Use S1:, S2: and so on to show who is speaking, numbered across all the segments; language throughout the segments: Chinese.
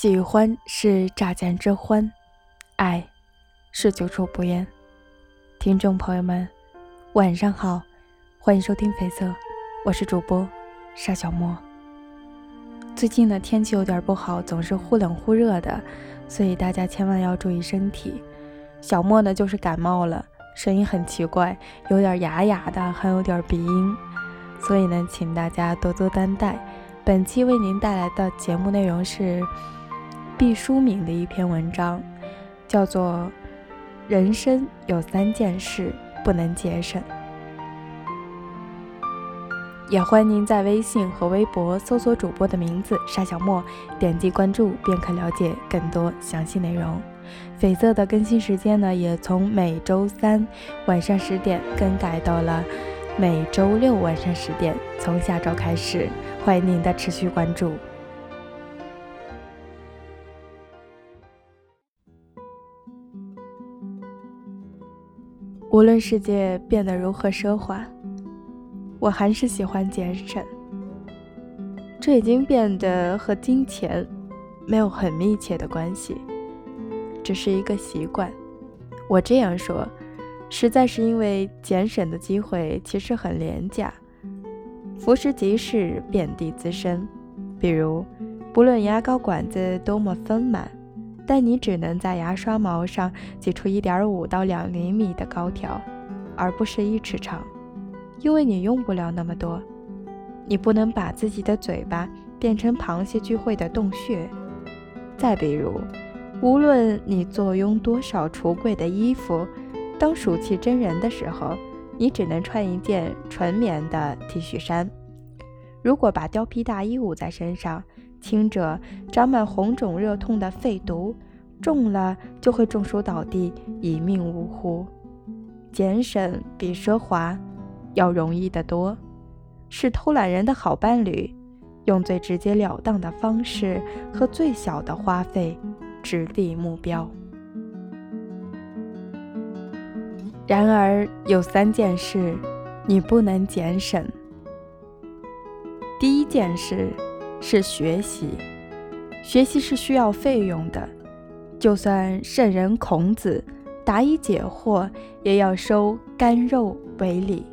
S1: 喜欢是乍见之欢，爱是久处不厌。听众朋友们，晚上好，欢迎收听肥色，我是主播沙小莫。最近的天气有点不好，总是忽冷忽热的，所以大家千万要注意身体。小莫呢，就是感冒了，声音很奇怪，有点哑哑的，还有点鼻音，所以呢，请大家多多担待。本期为您带来的节目内容是毕淑敏的一篇文章，叫做《人生有三件事不能节省》。也欢迎您在微信和微博搜索主播的名字沙小莫，点击关注便可了解更多详细内容。绯色的更新时间呢，也从每周三晚上十点更改到了每周六晚上十点，从下周开始。欢迎您的持续关注。无论世界变得如何奢华，我还是喜欢节省。这已经变得和金钱没有很密切的关系，只是一个习惯。我这样说，实在是因为节省的机会其实很廉价。浮食即是遍地滋生。比如，不论牙膏管子多么丰满，但你只能在牙刷毛上挤出一点五到两厘米的高条，而不是一尺长，因为你用不了那么多。你不能把自己的嘴巴变成螃蟹聚会的洞穴。再比如，无论你坐拥多少橱柜的衣服，当暑气真人的时候。你只能穿一件纯棉的 T 恤衫。如果把貂皮大衣捂在身上，轻者长满红肿热痛的肺毒，重了就会中暑倒地，一命呜呼。俭省比奢华要容易得多，是偷懒人的好伴侣。用最直截了当的方式和最小的花费，直抵目标。然而有三件事你不能减省。第一件事是学习，学习是需要费用的，就算圣人孔子答疑解惑，也要收干肉为礼。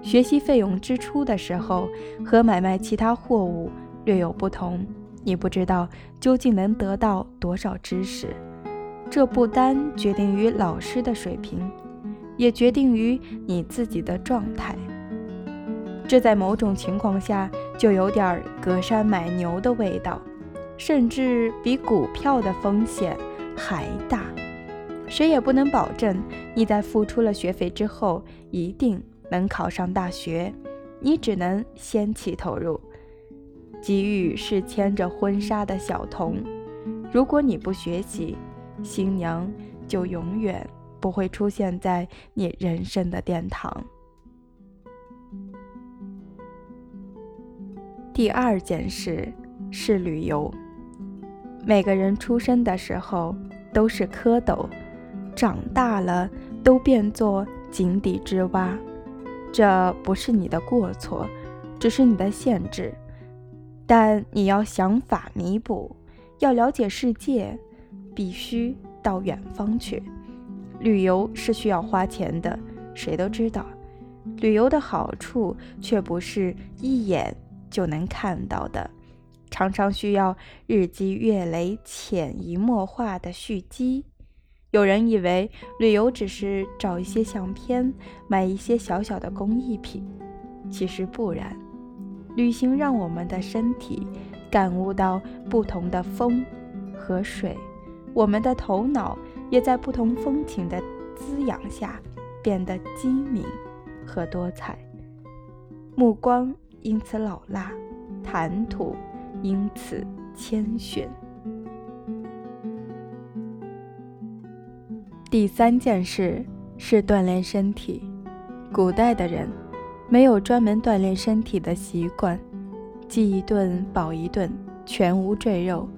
S1: 学习费用支出的时候和买卖其他货物略有不同，你不知道究竟能得到多少知识，这不单决定于老师的水平。也决定于你自己的状态，这在某种情况下就有点隔山买牛的味道，甚至比股票的风险还大。谁也不能保证你在付出了学费之后一定能考上大学，你只能先期投入。机遇是牵着婚纱的小童，如果你不学习，新娘就永远。不会出现在你人生的殿堂。第二件事是旅游。每个人出生的时候都是蝌蚪，长大了都变作井底之蛙。这不是你的过错，只是你的限制。但你要想法弥补，要了解世界，必须到远方去。旅游是需要花钱的，谁都知道。旅游的好处却不是一眼就能看到的，常常需要日积月累、潜移默化的蓄积。有人以为旅游只是找一些相片、买一些小小的工艺品，其实不然。旅行让我们的身体感悟到不同的风和水，我们的头脑。也在不同风情的滋养下变得精明和多彩，目光因此老辣，谈吐因此谦逊。第三件事是锻炼身体。古代的人没有专门锻炼身体的习惯，饥一顿饱一顿，全无赘肉，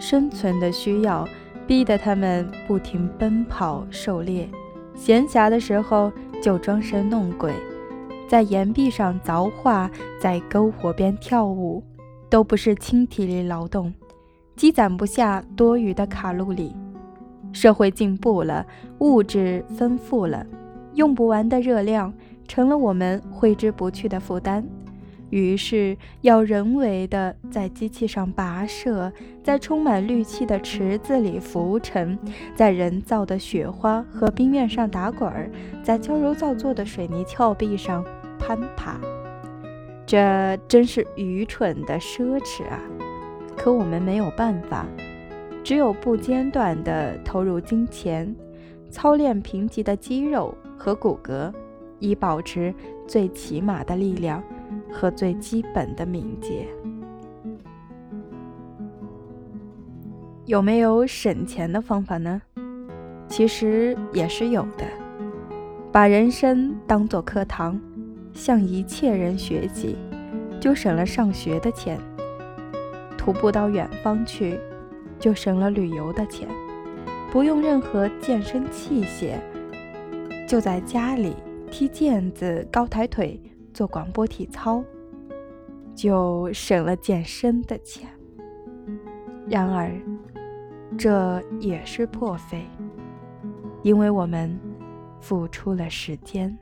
S1: 生存的需要。逼得他们不停奔跑狩猎，闲暇的时候就装神弄鬼，在岩壁上凿画，在篝火边跳舞，都不是轻体力劳动。积攒不下多余的卡路里。社会进步了，物质丰富了，用不完的热量成了我们挥之不去的负担。于是，要人为的在机器上跋涉，在充满氯气的池子里浮沉，在人造的雪花和冰面上打滚儿，在娇柔造作的水泥峭壁上攀爬。这真是愚蠢的奢侈啊！可我们没有办法，只有不间断地投入金钱，操练贫瘠的肌肉和骨骼，以保持最起码的力量。和最基本的敏捷，有没有省钱的方法呢？其实也是有的。把人生当作课堂，向一切人学习，就省了上学的钱；徒步到远方去，就省了旅游的钱；不用任何健身器械，就在家里踢毽子、高抬腿。做广播体操，就省了健身的钱。然而，这也是破费，因为我们付出了时间。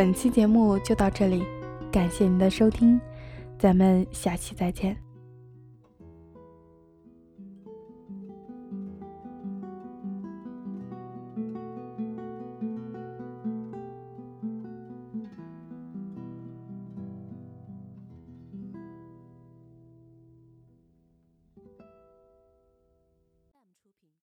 S1: 本期节目就到这里，感谢您的收听，咱们下期再见。